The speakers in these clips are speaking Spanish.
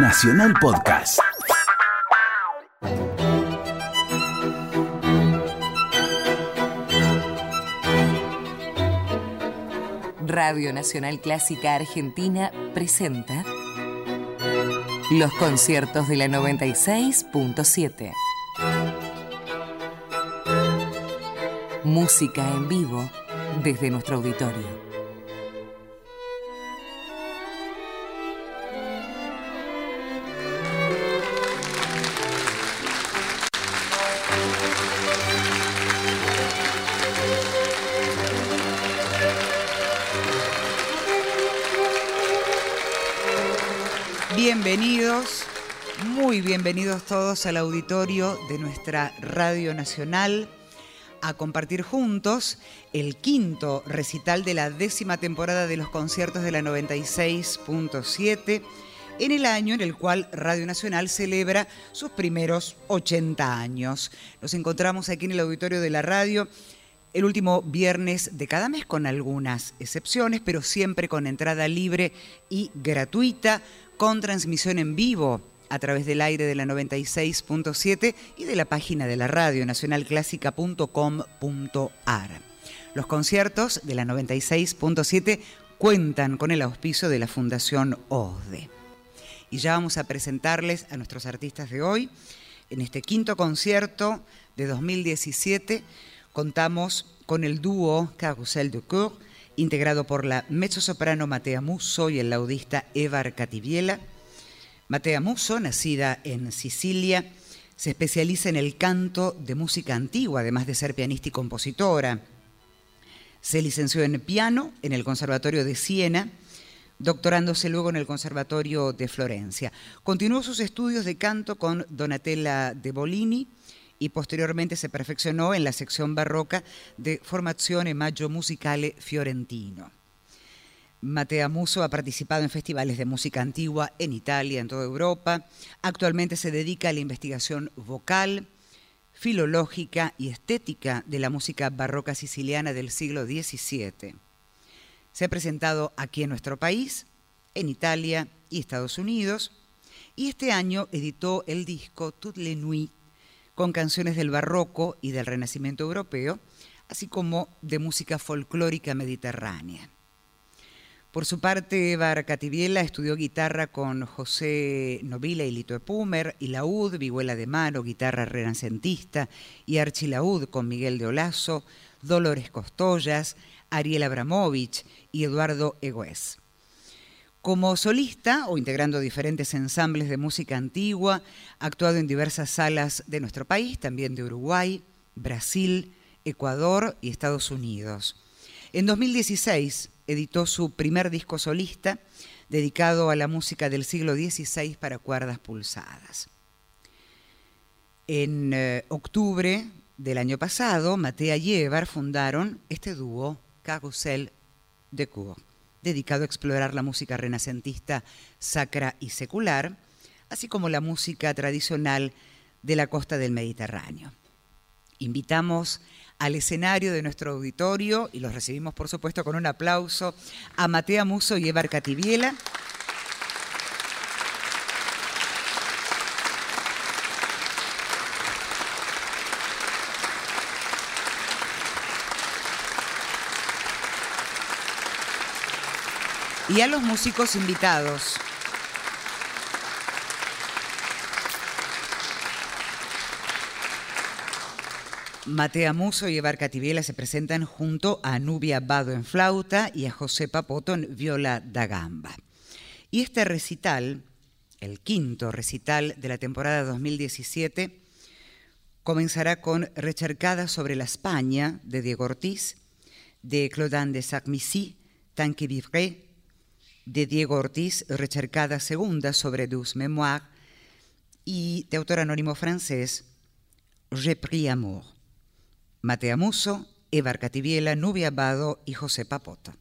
Nacional Podcast. Radio Nacional Clásica Argentina presenta los conciertos de la 96.7. Música en vivo desde nuestro auditorio. Bienvenidos todos al auditorio de nuestra Radio Nacional a compartir juntos el quinto recital de la décima temporada de los conciertos de la 96.7 en el año en el cual Radio Nacional celebra sus primeros 80 años. Nos encontramos aquí en el auditorio de la radio el último viernes de cada mes con algunas excepciones, pero siempre con entrada libre y gratuita con transmisión en vivo a través del aire de la 96.7 y de la página de la radio nacionalclásica.com.ar. Los conciertos de la 96.7 cuentan con el auspicio de la Fundación OSDE. Y ya vamos a presentarles a nuestros artistas de hoy. En este quinto concierto de 2017 contamos con el dúo Carousel de Cour integrado por la mezzosoprano Matea Musso y el laudista Evar Cativiela. Matea Musso, nacida en Sicilia, se especializa en el canto de música antigua, además de ser pianista y compositora. Se licenció en piano en el Conservatorio de Siena, doctorándose luego en el Conservatorio de Florencia. Continuó sus estudios de canto con Donatella de Bolini, y posteriormente se perfeccionó en la sección barroca de Formazione Maggio Musicale Fiorentino. Matea Muso ha participado en festivales de música antigua en Italia, en toda Europa. Actualmente se dedica a la investigación vocal, filológica y estética de la música barroca siciliana del siglo XVII. Se ha presentado aquí en nuestro país, en Italia y Estados Unidos, y este año editó el disco Toutes les nuits con canciones del barroco y del renacimiento europeo, así como de música folclórica mediterránea. Por su parte, Eva Cativiela estudió guitarra con José Novila y Lito Epumer, y laúd, vihuela de mano, guitarra renacentista, y archilaúd con Miguel de Olazo, Dolores Costollas, Ariel Abramovich y Eduardo Egués. Como solista o integrando diferentes ensambles de música antigua, ha actuado en diversas salas de nuestro país, también de Uruguay, Brasil, Ecuador y Estados Unidos. En 2016 editó su primer disco solista dedicado a la música del siglo XVI para cuerdas pulsadas. En eh, octubre del año pasado, Matea y Evar fundaron este dúo Carousel de Cour dedicado a explorar la música renacentista sacra y secular, así como la música tradicional de la costa del Mediterráneo. Invitamos al escenario de nuestro auditorio y los recibimos, por supuesto, con un aplauso a Matea Muso y Evar Cativiela. y a los músicos invitados. Matea Muso y Evar Cativiela se presentan junto a Nubia Bado en flauta y a José Papoto en viola da gamba. Y este recital, el quinto recital de la temporada 2017, comenzará con Rechercada sobre la España de Diego Ortiz, de Claudin de Sacmissy, Tant que vivrai de Diego Ortiz, recercada segunda sobre dos memoires, y de autor anónimo francés, Je pris amour. Matea Muso, Evar Cativiela, Nubia Abado y José Papota.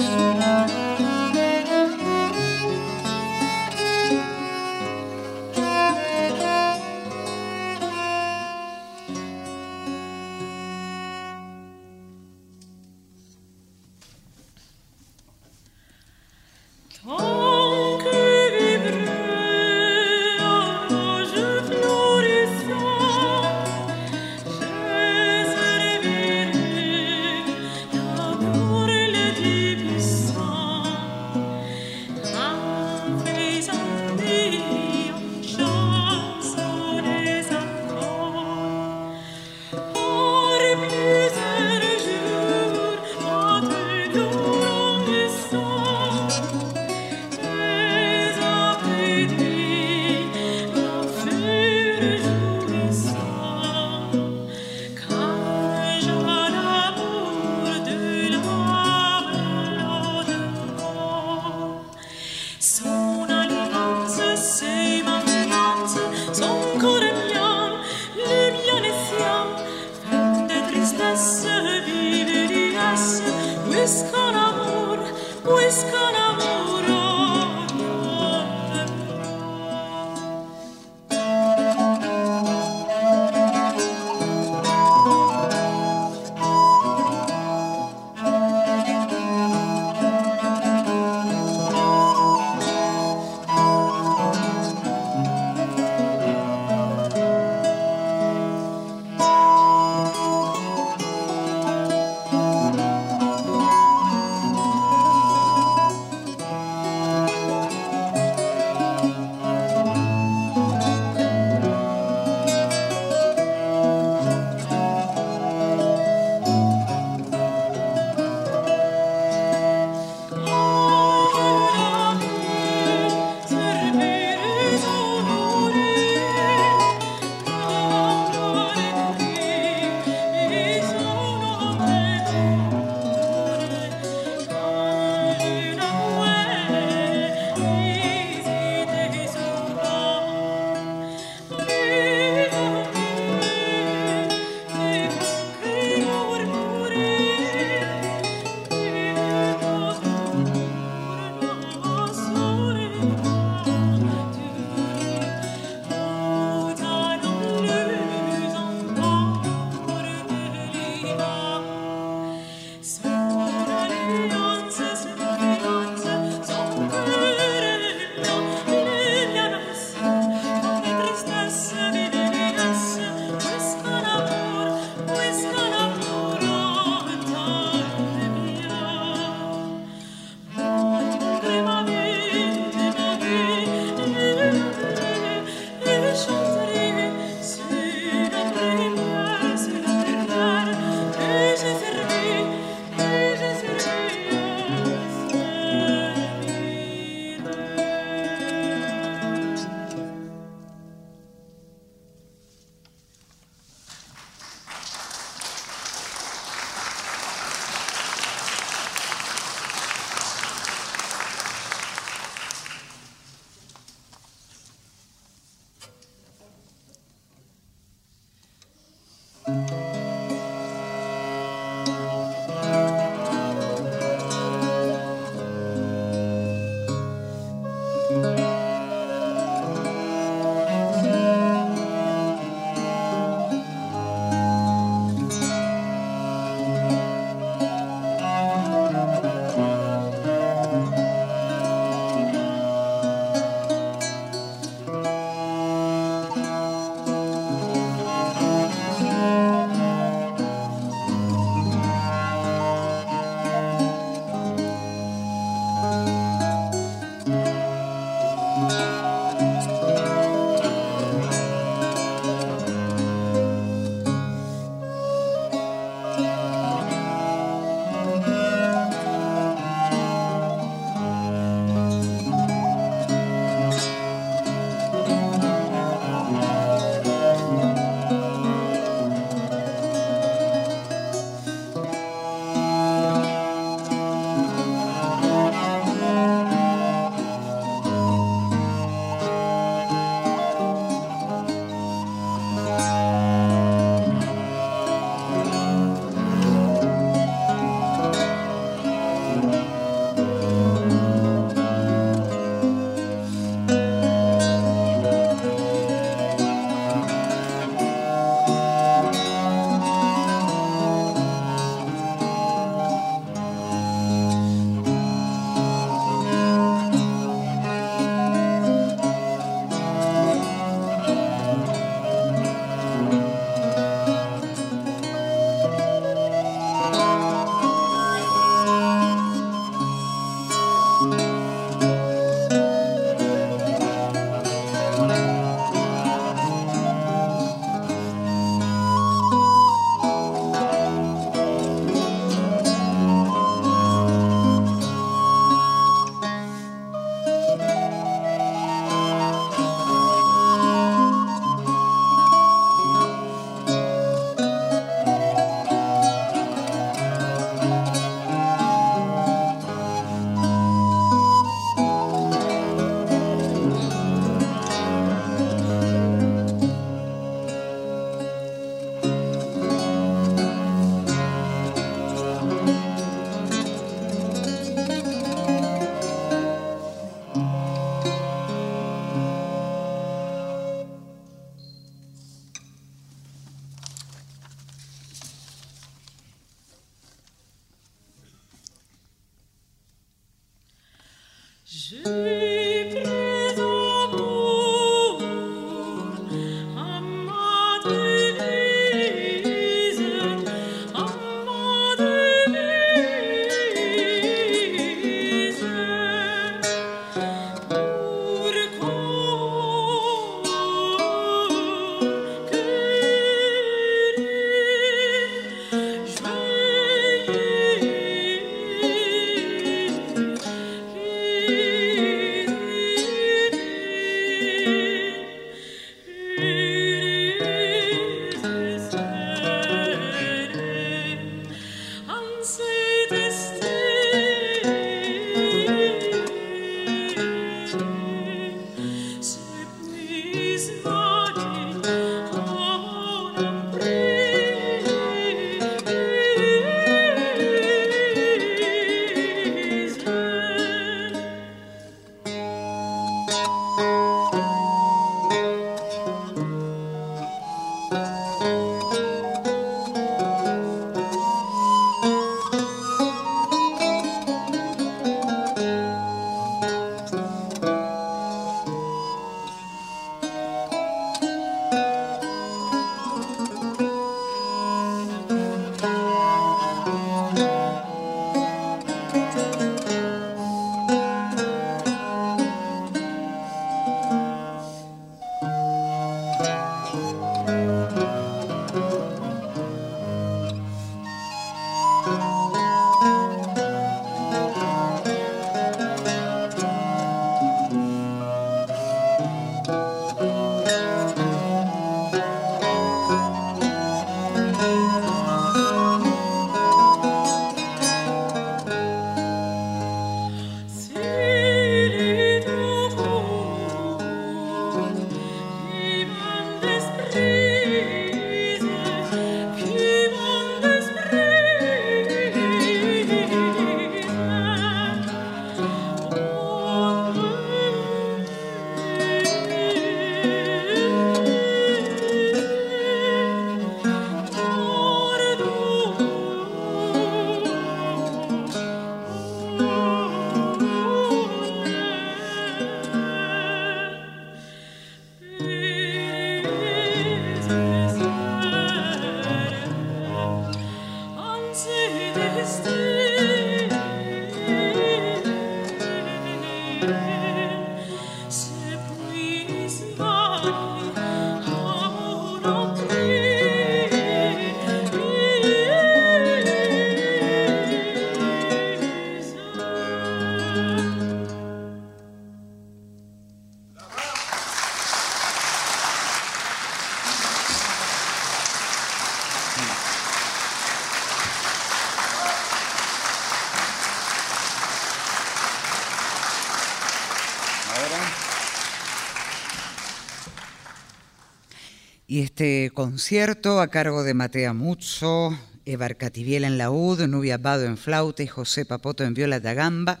Este concierto a cargo de Matea Muzzo, Eva Cativiela en laúd, Nubia Bado en flauta y José Papoto en viola da gamba,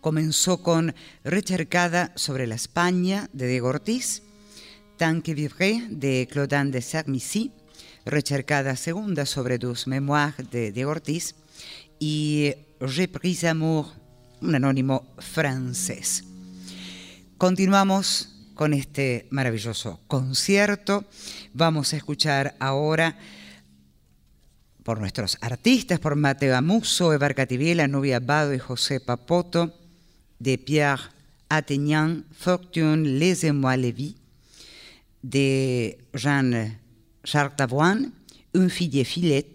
comenzó con Rechercada sobre la España de Diego Ortiz, Tant que vivre de Claudin de Sermissy, Rechercada segunda sobre dos Mémoires de Diego Ortiz y Reprise Amour, un anónimo francés. Continuamos con este maravilloso concierto. Vamos a escuchar ahora por nuestros artistas, por Mateo Amuso, Evar Cativiela, Nubia Abado y José Papoto, de Pierre Attignan, Fortune, Laissez-moi de Jean Charles Davoine, Un figlie filet,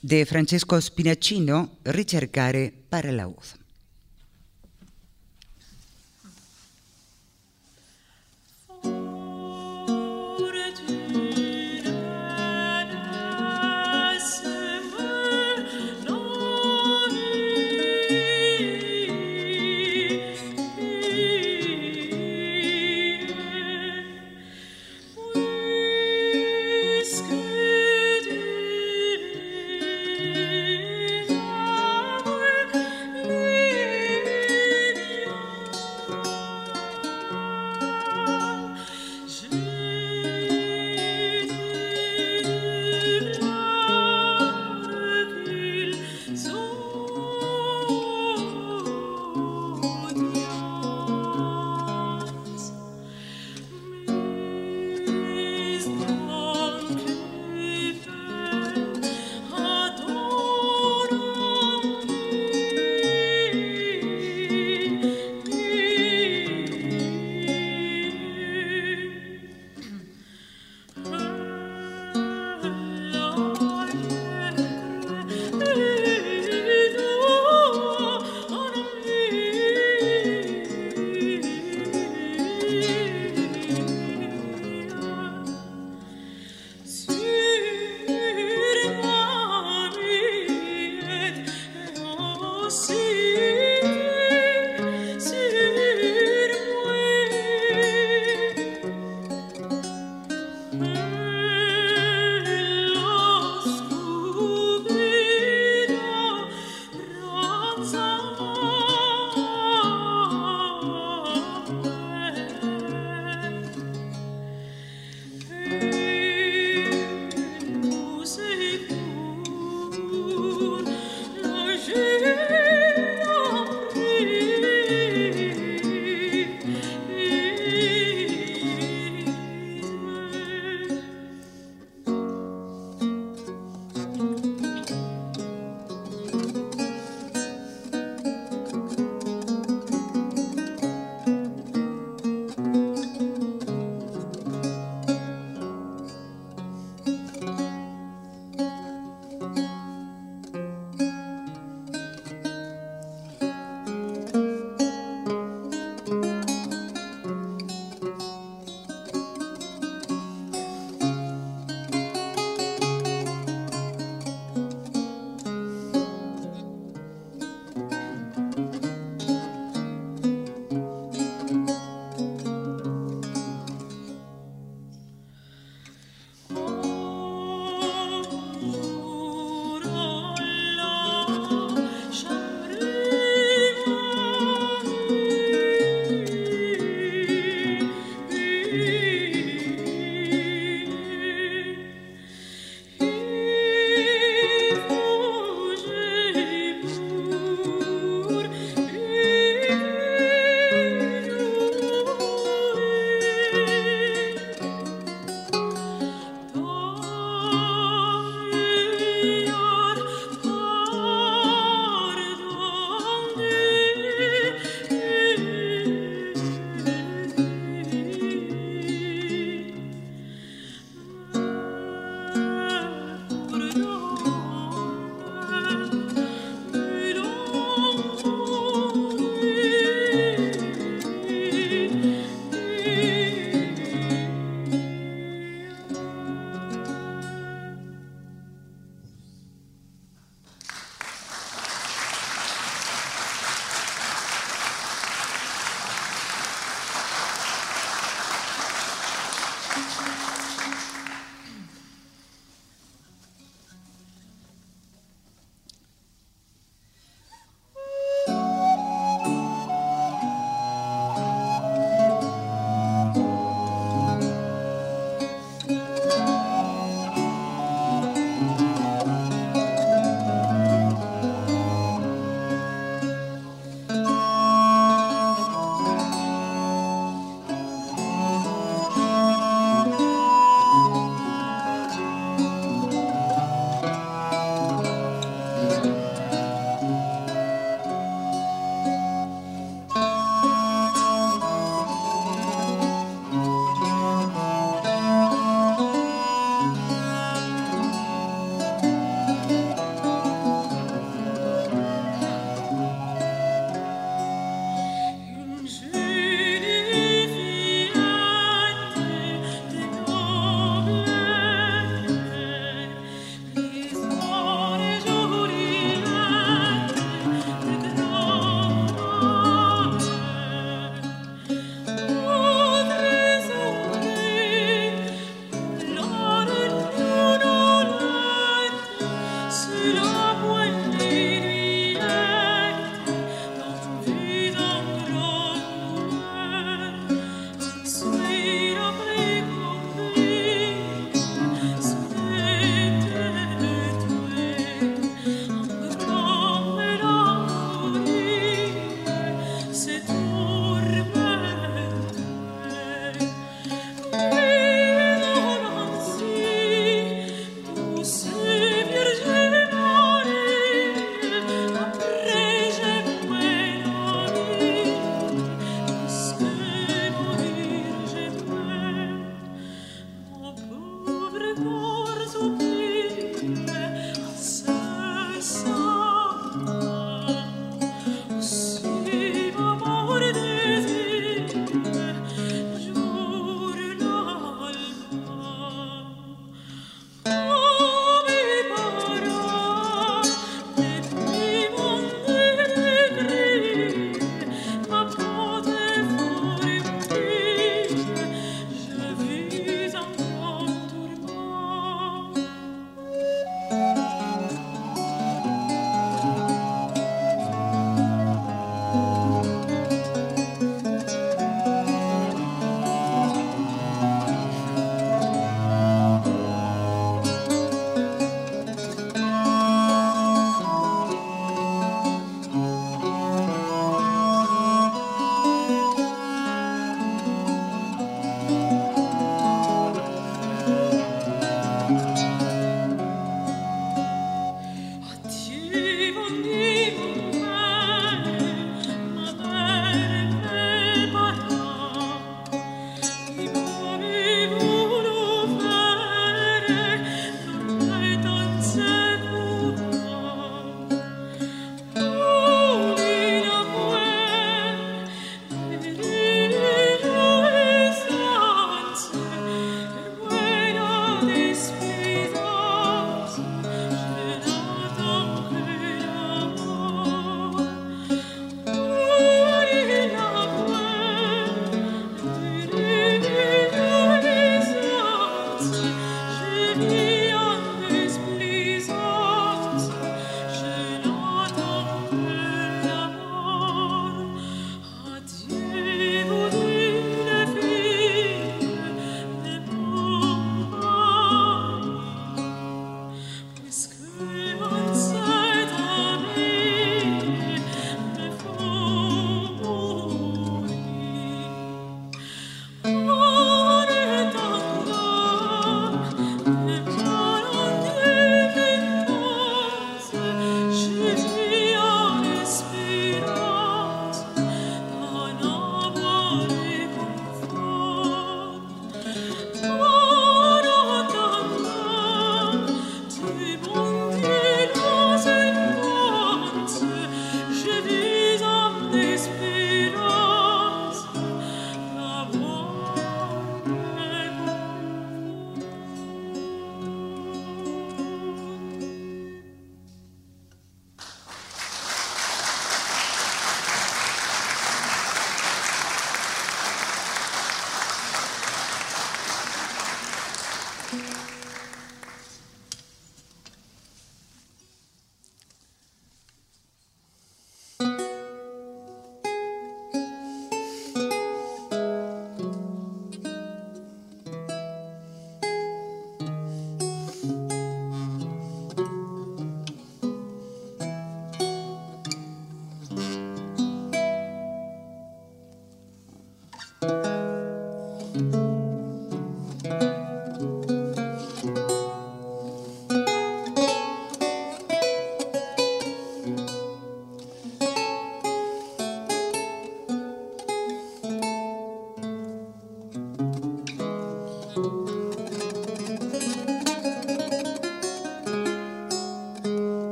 de Francesco Spinacino, Ricercare para la.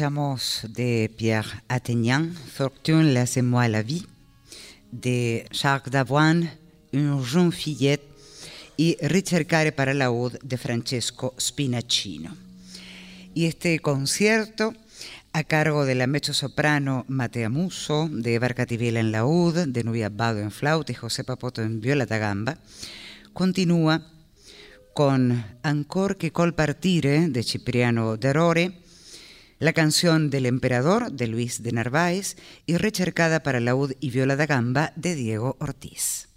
De Pierre Attignan, Fortune, laissez-moi la vie, de Jacques Davoine, Une jeune fillette, y Ricercare para laúd de Francesco Spinaccino. Y este concierto a cargo de la mezzo-soprano Matea Muso, de Evar Cativela en laúd, de Nubia Bado en flauta y José Papoto en viola da gamba, continúa con Ancor que col partire de Cipriano Derore, la canción del emperador de Luis de Narváez y rechercada para laúd y viola da gamba de Diego Ortiz.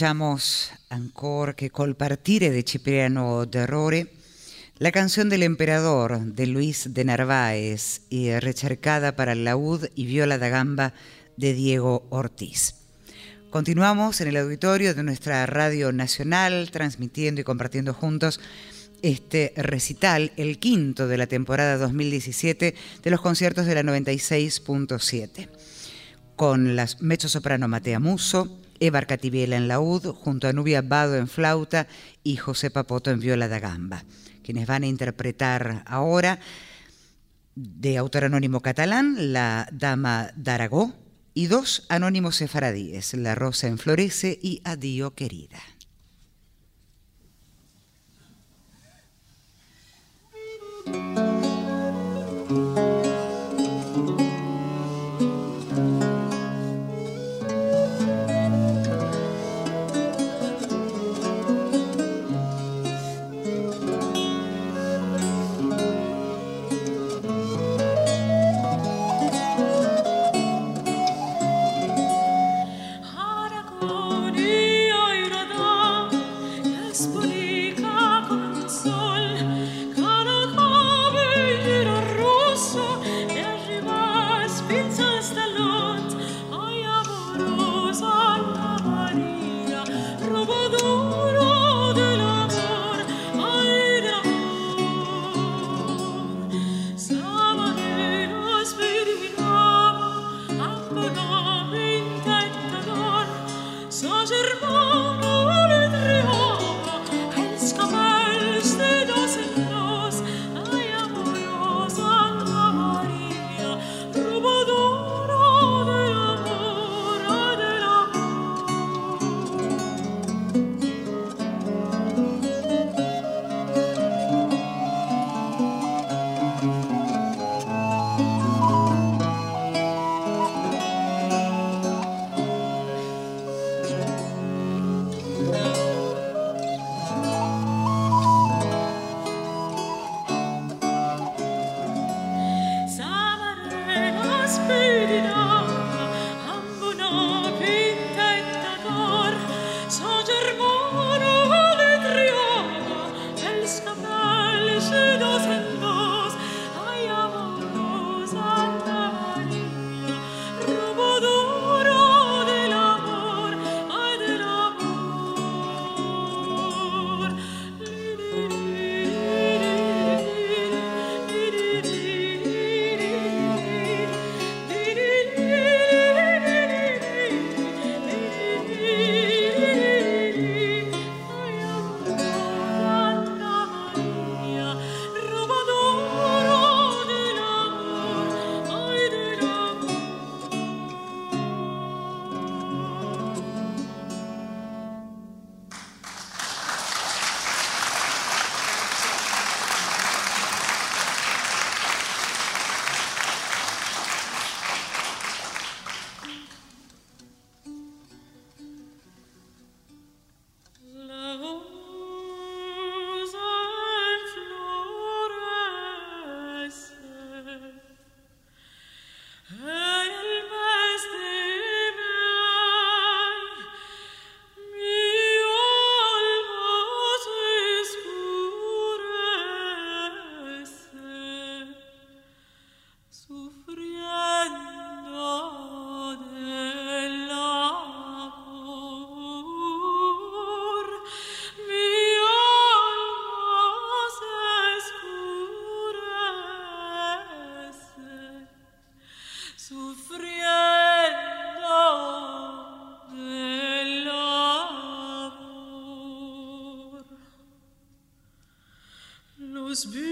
Escuchamos Ancor que colpartire de Cipriano de la canción del emperador de Luis de Narváez y recercada para el laúd y viola da gamba de Diego Ortiz. Continuamos en el auditorio de nuestra radio nacional, transmitiendo y compartiendo juntos este recital, el quinto de la temporada 2017 de los conciertos de la 96.7, con las mezzo soprano Matea Muso, Eva Arcatibiela en laúd, junto a Nubia Bado en flauta y José Papoto en viola da gamba, quienes van a interpretar ahora de autor anónimo catalán, la Dama d'Aragó, y dos anónimos sefaradíes, La Rosa Enflorece y Adiós Querida. grosse.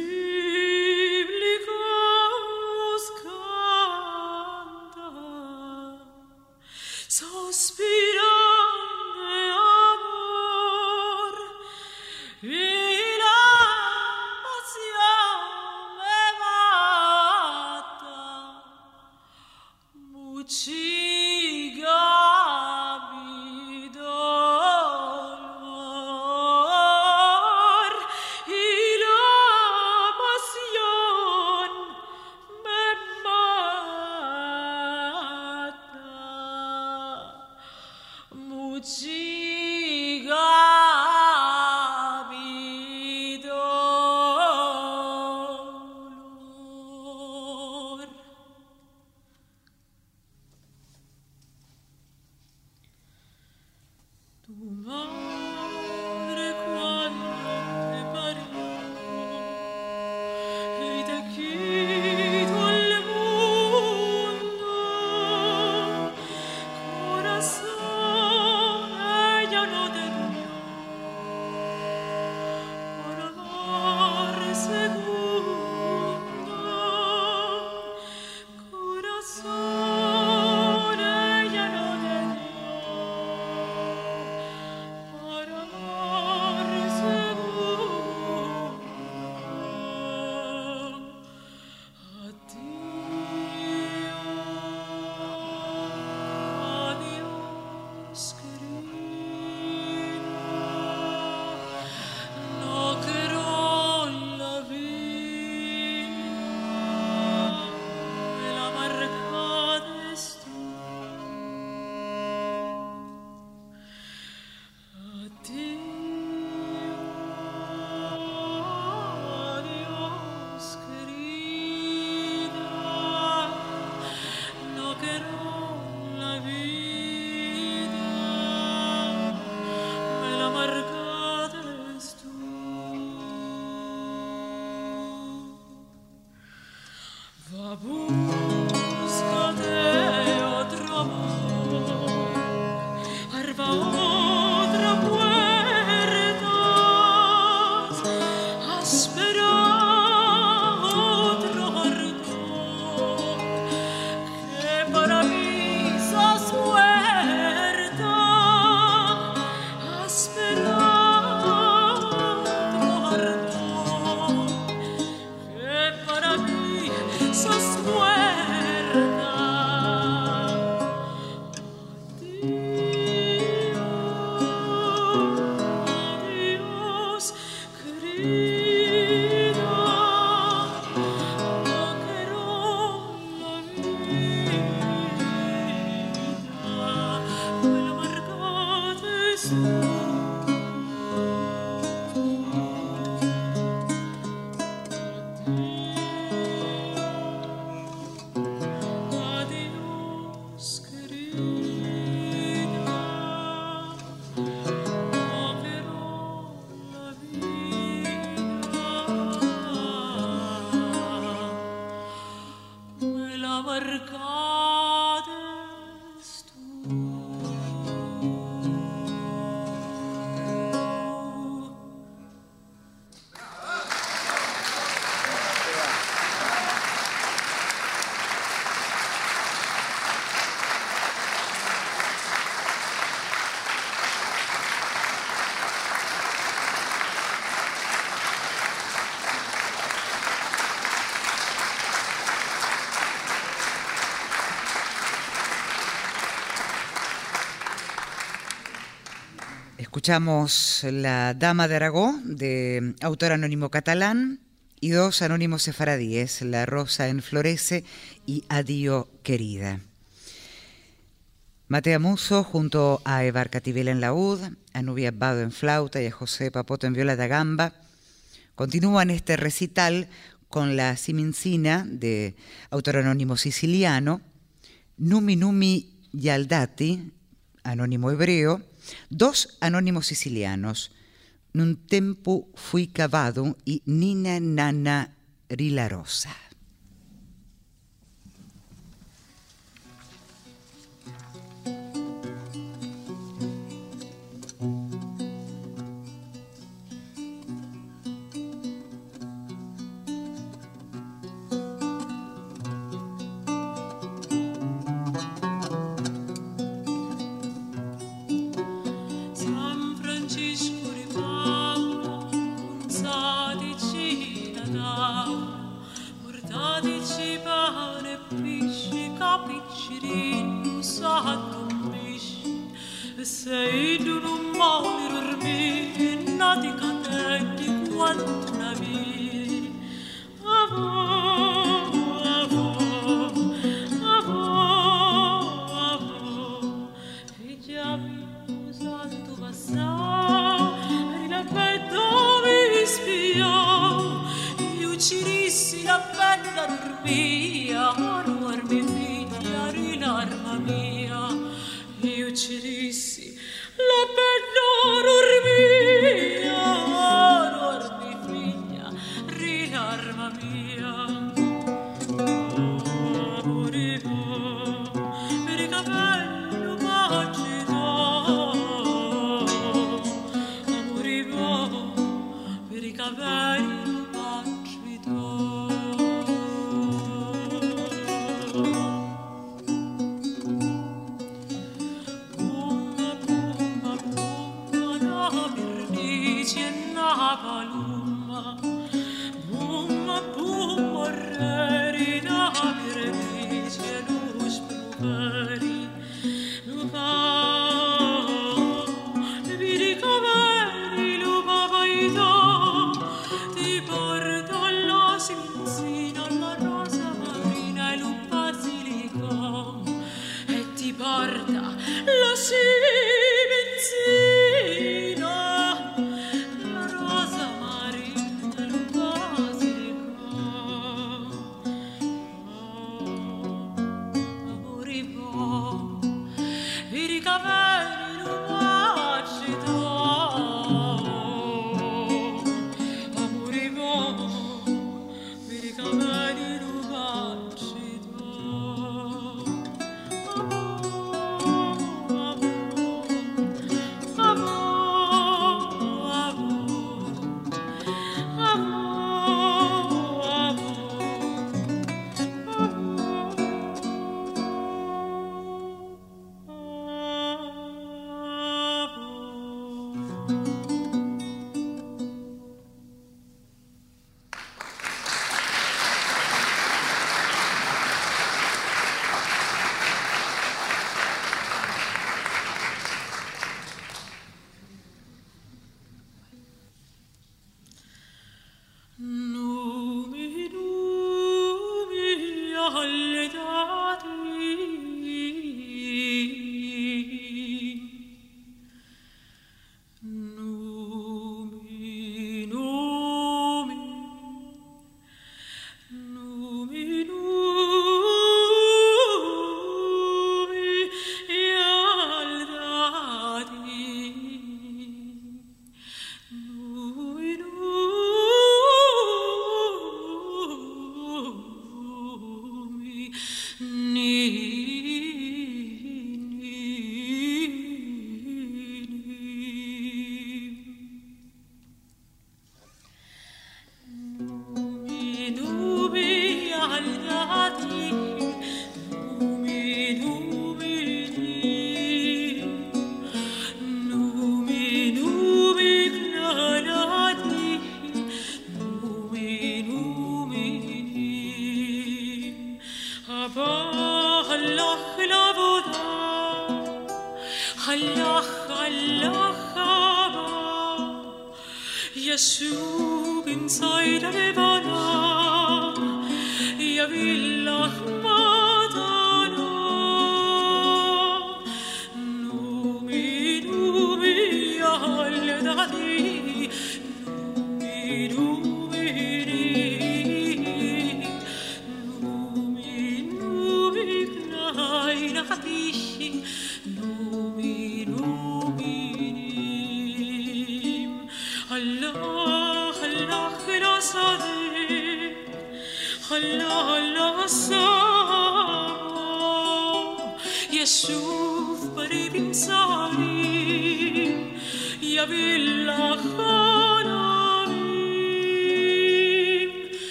Escuchamos La Dama de Aragó, de autor anónimo catalán, y dos anónimos sefaradíes, La Rosa Enflorece y Adío Querida. Matea Muso junto a Evar Cativela en laúd, a Nubia Bado en flauta y a José Papoto en viola da gamba, continúan este recital con la Simincina de autor anónimo siciliano, Numi Numi Yaldati, anónimo hebreo, Dos anónimos sicilianos, Nun tempo fui cavado y Nina Nana Rilarosa. بتشرين وساعدتمش السيد نمع لرمين نادي كتاتك وانتم Avalon.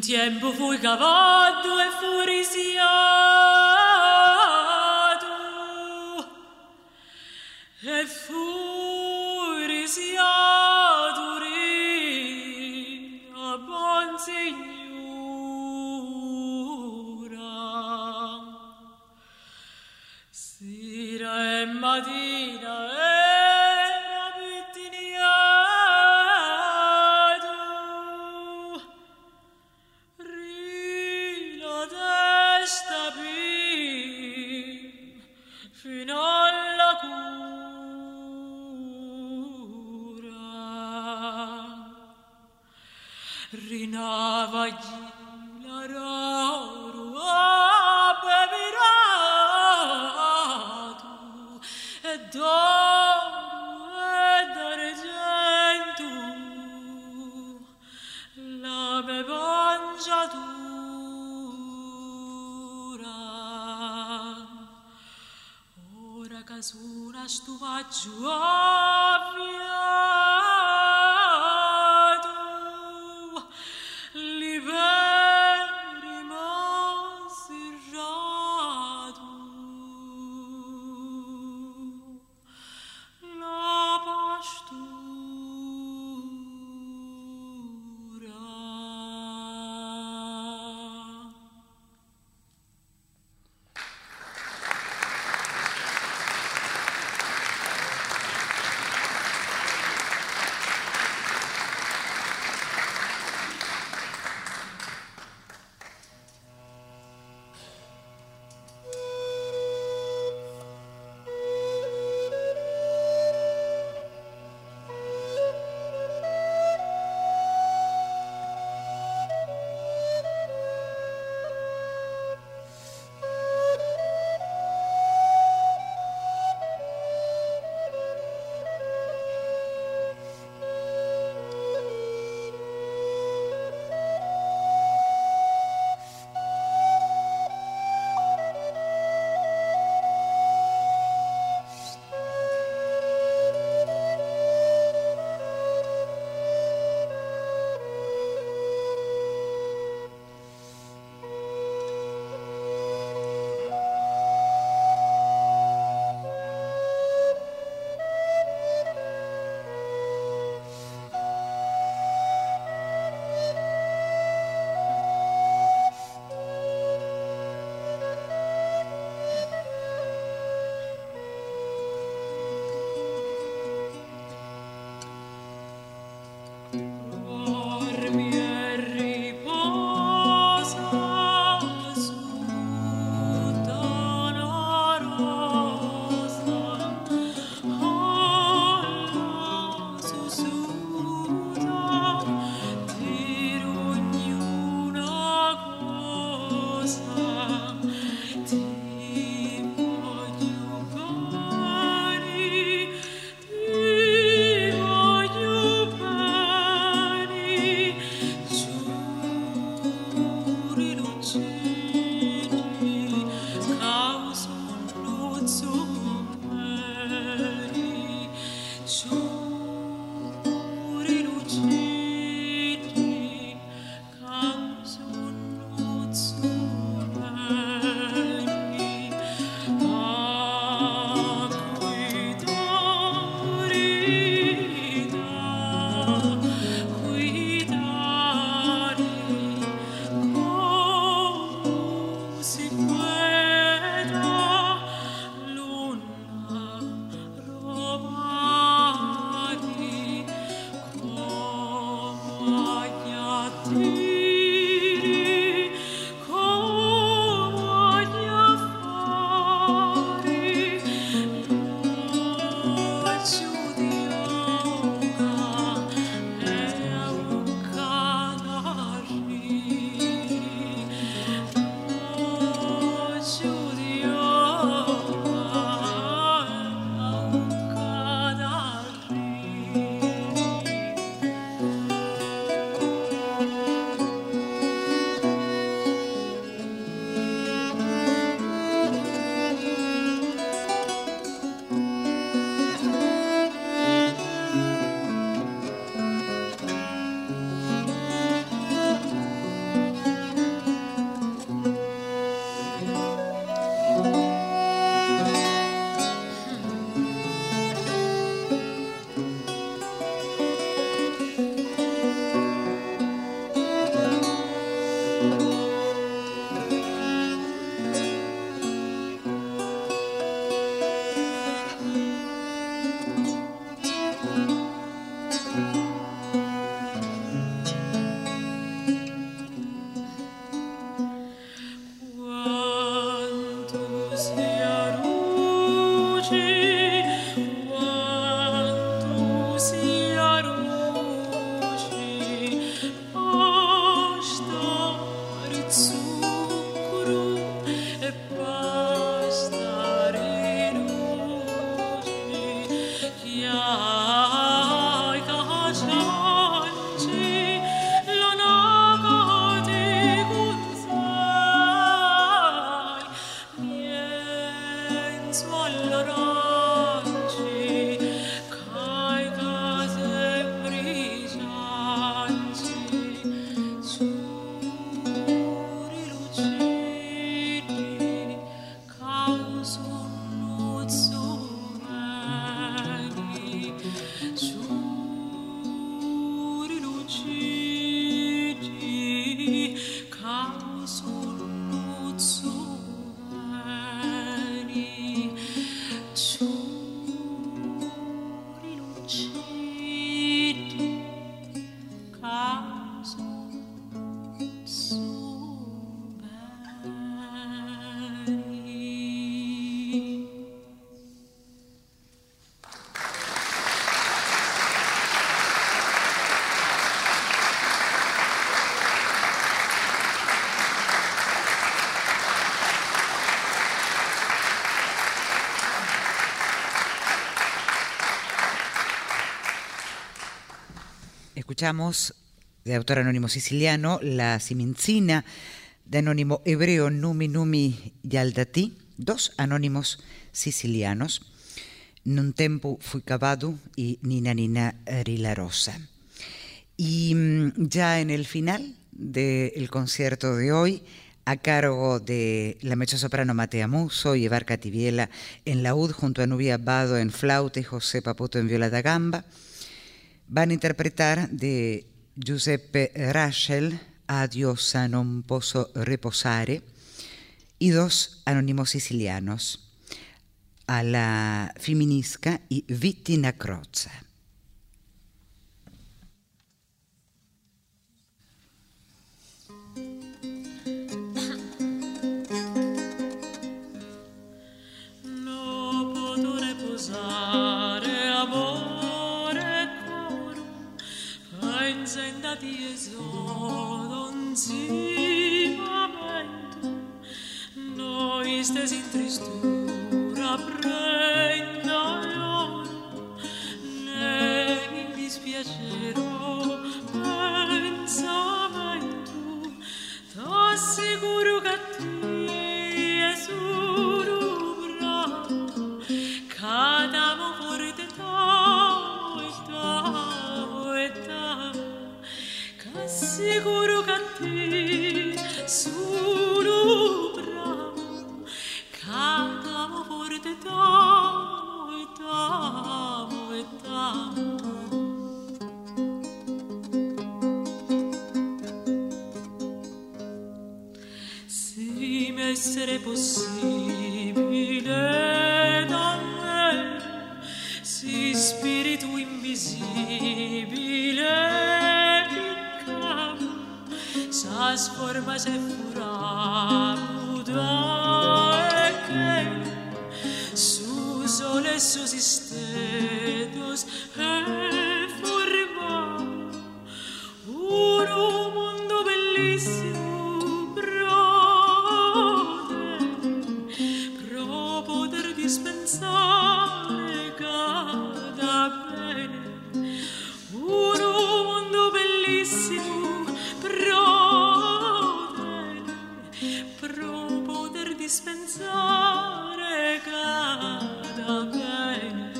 Tempo fui cavato e furisiato e furisiato escuchamos de autor anónimo siciliano La Simincina, de anónimo hebreo Numi Numi Yaldati, dos anónimos sicilianos, Nun tempo fui cavado y Nina Nina Rilarosa. Y mm, ya en el final del concierto de hoy, a cargo de la mezzosoprano Matea Muso y Evar Cativiela en laúd junto a Nubia Bado en flauta y José Paputo en viola da gamba, van a interpretar de Giuseppe Adiós a non posso reposare y dos anónimos sicilianos, a la Feminisca y Vittina Crozza. Agenda di esodon zimamentum, noi stes in tristura prenda ion, ne in dispiacero pensamentum, t'assicuro che tu esurubra, cadamo vor che che ti solo Cantavo forte t'amo e t'amo e t'amo Se m'essere possibile da me si spirito invisibile las formas de furabuda que sus oles, sus estedos, en forma un dispensare cada bene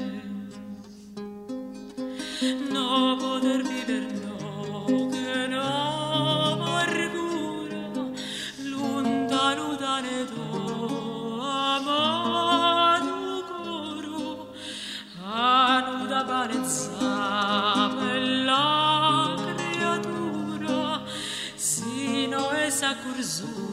no poter vivere no che no amargura lontano da ne do amado coro anu da parezza bella creatura. Sino esa cursura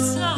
outside.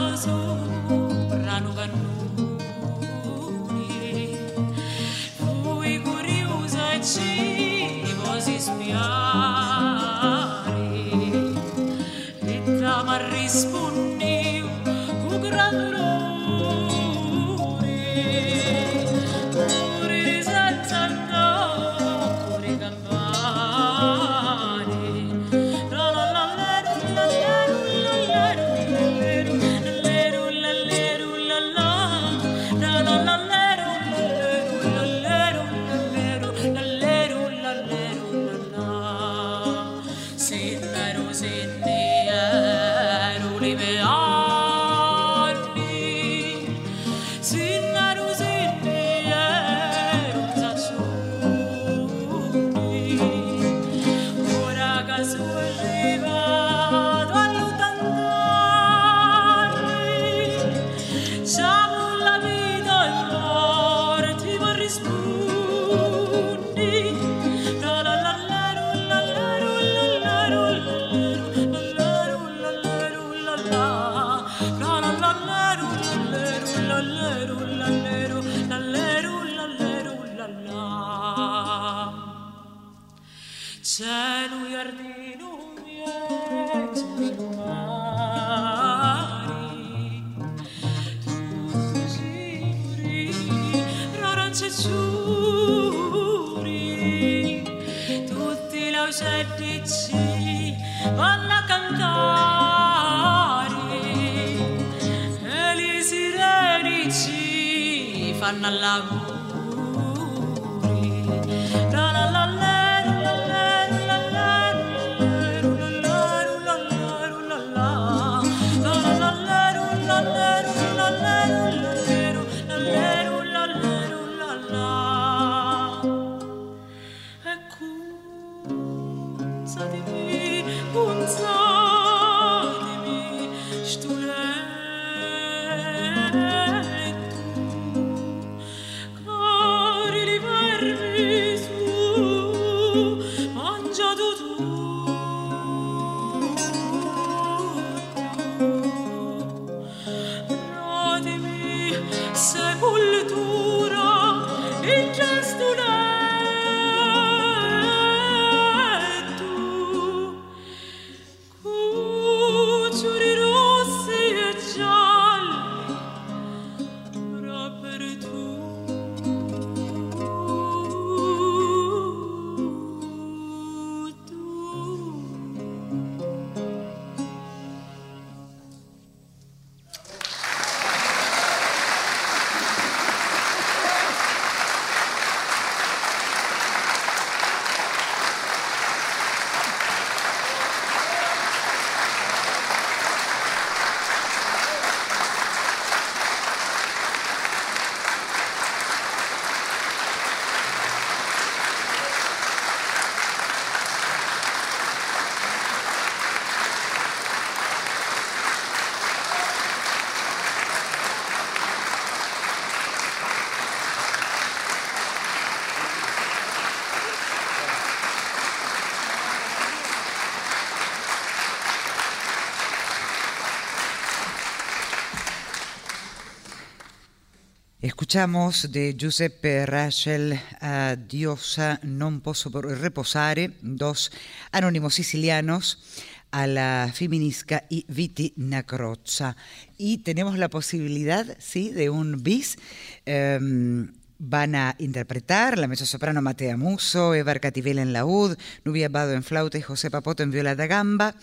Escuchamos de Giuseppe Rachel a Diosa non posso reposare, dos anónimos sicilianos, a la Feminisca y Viti Nacrozza. Y tenemos la posibilidad, sí, de un bis. Em, van a interpretar la mezzosoprano Matea Muso, Eva Cativela en laúd, Nubia Bado en flauta y José Papoto en viola da gamba.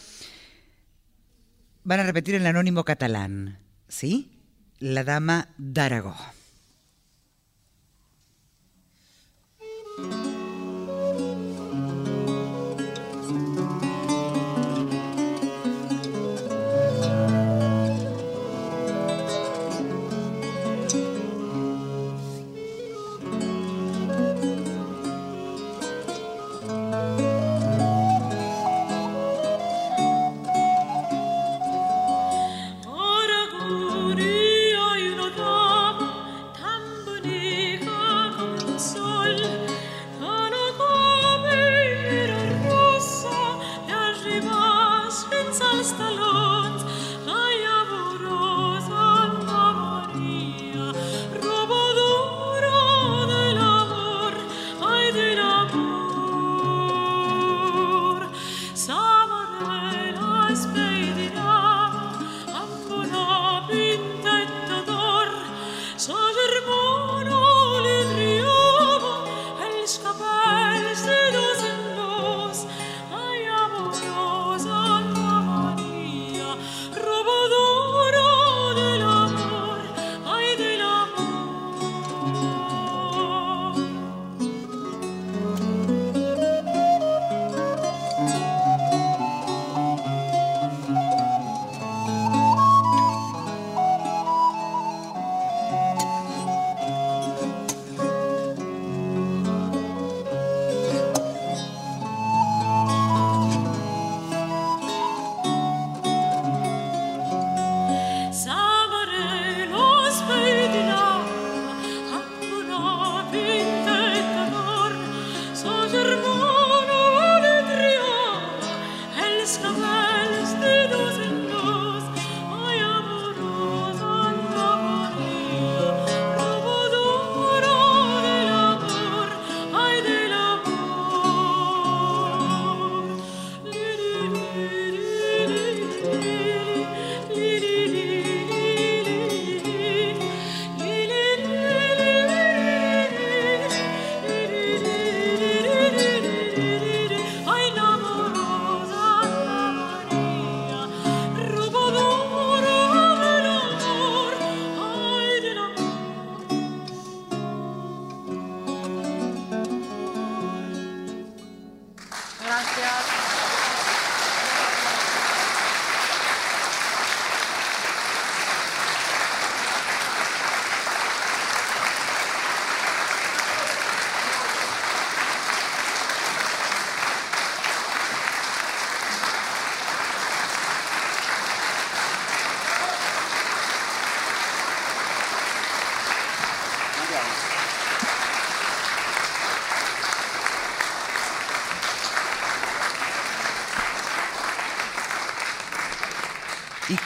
Van a repetir el anónimo catalán, ¿sí? La dama d'Aragó.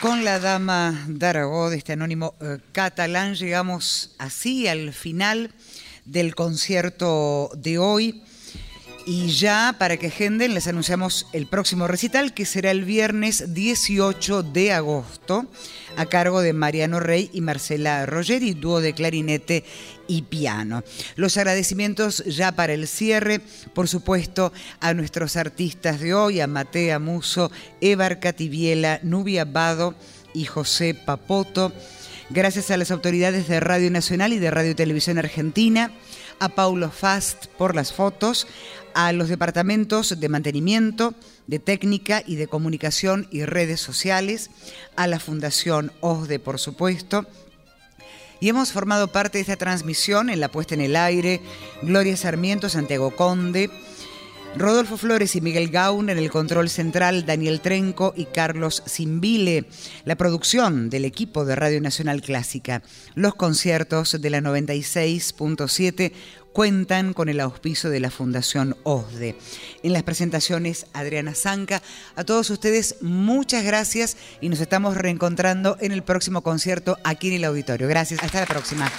Con la dama Daragó de este anónimo eh, catalán llegamos así al final del concierto de hoy. Y ya para que agenden les anunciamos el próximo recital que será el viernes 18 de agosto a cargo de Mariano Rey y Marcela Rogeri, dúo de clarinete y piano. Los agradecimientos ya para el cierre, por supuesto, a nuestros artistas de hoy, a Matea Muso, Evar Cativiela, Nubia Bado y José Papoto. Gracias a las autoridades de Radio Nacional y de Radio Televisión Argentina, a Paulo Fast por las fotos, a los departamentos de mantenimiento, de técnica y de comunicación y redes sociales, a la Fundación OSDE, por supuesto. Y hemos formado parte de esta transmisión en la puesta en el aire, Gloria Sarmiento, Santiago Conde, Rodolfo Flores y Miguel Gaun en el control central, Daniel Trenco y Carlos Simbile. La producción del equipo de Radio Nacional Clásica. Los conciertos de la 96.7 cuentan con el auspicio de la Fundación OSDE. En las presentaciones, Adriana Zanca. A todos ustedes, muchas gracias y nos estamos reencontrando en el próximo concierto aquí en el auditorio. Gracias, hasta la próxima.